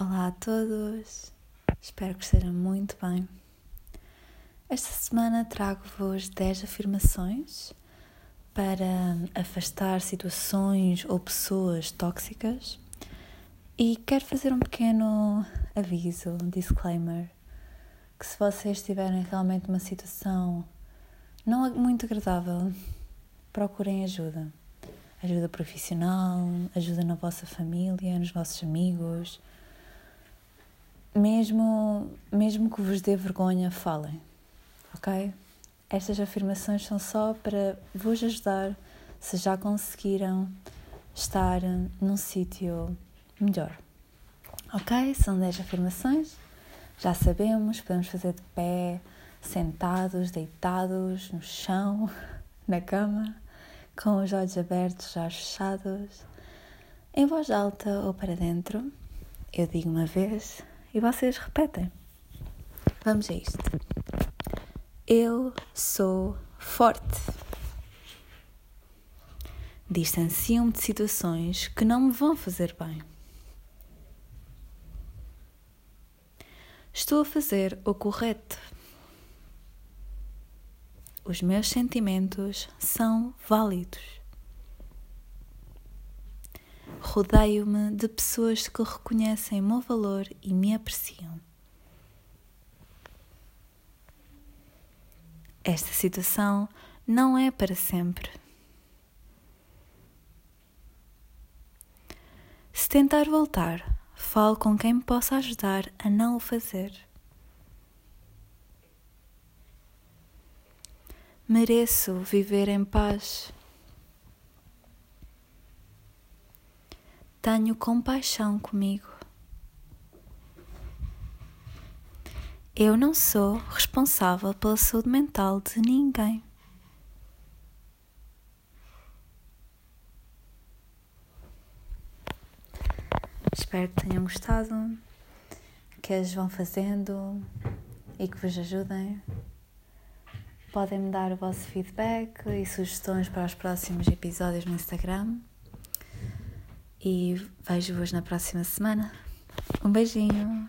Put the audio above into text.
Olá a todos, espero que estejam muito bem. Esta semana trago-vos 10 afirmações para afastar situações ou pessoas tóxicas e quero fazer um pequeno aviso, um disclaimer, que se vocês tiverem realmente uma situação não muito agradável, procurem ajuda. Ajuda profissional, ajuda na vossa família, nos vossos amigos mesmo, mesmo que vos dê vergonha, falem, ok? Estas afirmações são só para vos ajudar se já conseguiram estar num sítio melhor. Ok? São 10 afirmações, já sabemos, podemos fazer de pé, sentados, deitados, no chão, na cama, com os olhos abertos, já fechados, em voz alta ou para dentro. Eu digo uma vez, e vocês repetem. Vamos a isto. Eu sou forte. Distancio-me de situações que não me vão fazer bem. Estou a fazer o correto. Os meus sentimentos são válidos. Rodeio-me de pessoas que reconhecem o meu valor e me apreciam. Esta situação não é para sempre. Se tentar voltar, falo com quem me possa ajudar a não o fazer. Mereço viver em paz. Tenho compaixão comigo. Eu não sou responsável pela saúde mental de ninguém. Espero que tenham gostado, que as vão fazendo e que vos ajudem. Podem me dar o vosso feedback e sugestões para os próximos episódios no Instagram e vejo-vos na próxima semana. Um beijinho!